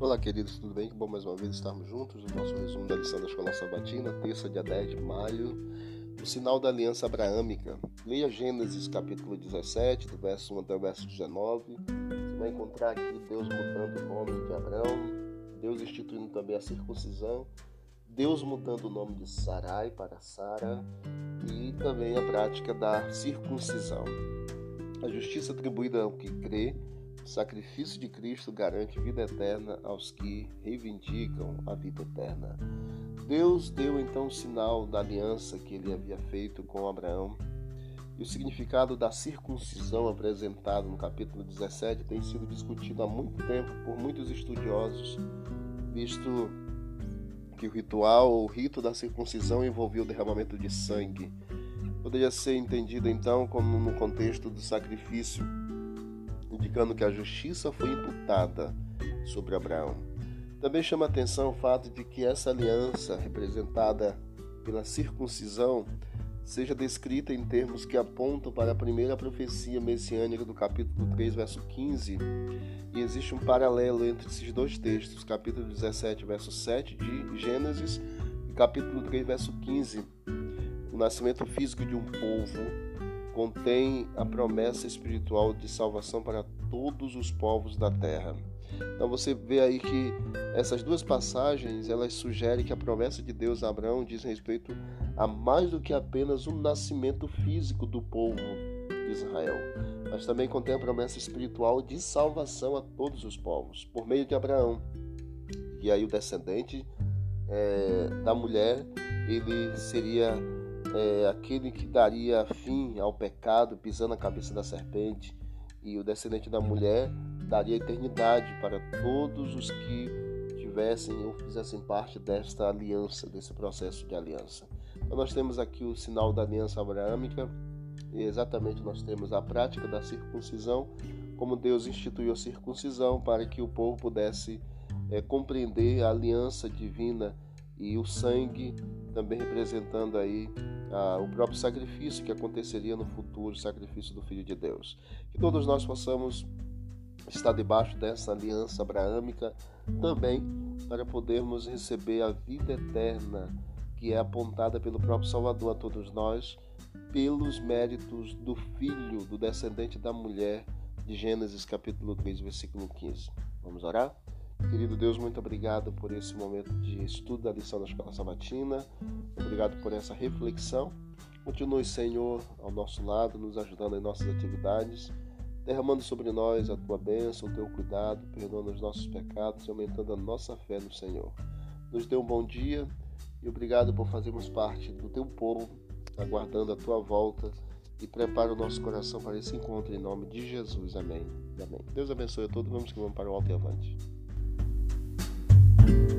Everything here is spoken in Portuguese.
Olá, queridos, tudo bem? Que bom mais uma vez estarmos juntos no nosso resumo da lição da Escola Sabatina, terça, dia 10 de maio, o sinal da aliança abraâmica. Leia Gênesis capítulo 17, do verso 1 até o verso 19. Você vai encontrar aqui Deus mudando o nome de Abraão, Deus instituindo também a circuncisão, Deus mudando o nome de Sarai para Sara e também a prática da circuncisão. A justiça atribuída ao que crê o sacrifício de Cristo garante vida eterna aos que reivindicam a vida eterna. Deus deu então o sinal da aliança que ele havia feito com Abraão. E o significado da circuncisão apresentado no capítulo 17 tem sido discutido há muito tempo por muitos estudiosos, visto que o ritual o rito da circuncisão envolvia o derramamento de sangue. Poderia ser entendido então como no contexto do sacrifício indicando que a justiça foi imputada sobre Abraão. Também chama atenção o fato de que essa aliança, representada pela circuncisão, seja descrita em termos que apontam para a primeira profecia messiânica do capítulo 3, verso 15. E existe um paralelo entre esses dois textos, capítulo 17, verso 7 de Gênesis e capítulo 3, verso 15. O nascimento físico de um povo contém a promessa espiritual de salvação para todos os povos da terra. Então você vê aí que essas duas passagens elas sugerem que a promessa de Deus a Abraão diz respeito a mais do que apenas o nascimento físico do povo de Israel, mas também contém a promessa espiritual de salvação a todos os povos por meio de Abraão. E aí o descendente é, da mulher ele seria é, aquele que daria fim ao pecado, pisando a cabeça da serpente, e o descendente da mulher daria eternidade para todos os que tivessem ou fizessem parte desta aliança, desse processo de aliança. Então, nós temos aqui o sinal da aliança abraâmica, e exatamente nós temos a prática da circuncisão, como Deus instituiu a circuncisão para que o povo pudesse é, compreender a aliança divina e o sangue também representando aí ah, o próprio sacrifício que aconteceria no futuro, o sacrifício do Filho de Deus. Que todos nós possamos estar debaixo dessa aliança abraâmica também para podermos receber a vida eterna que é apontada pelo próprio Salvador a todos nós, pelos méritos do filho, do descendente da mulher, de Gênesis capítulo 3, versículo 15. Vamos orar? Querido Deus, muito obrigado por esse momento de estudo da lição da Escola Sabatina. Obrigado por essa reflexão. Continue, Senhor, ao nosso lado, nos ajudando em nossas atividades, derramando sobre nós a tua bênção, o teu cuidado, perdoando os nossos pecados e aumentando a nossa fé no Senhor. Nos dê um bom dia e obrigado por fazermos parte do teu povo, aguardando a tua volta e prepara o nosso coração para esse encontro em nome de Jesus. Amém. Amém. Deus abençoe a todos. Vamos que vamos para o alto e avante. Thank you.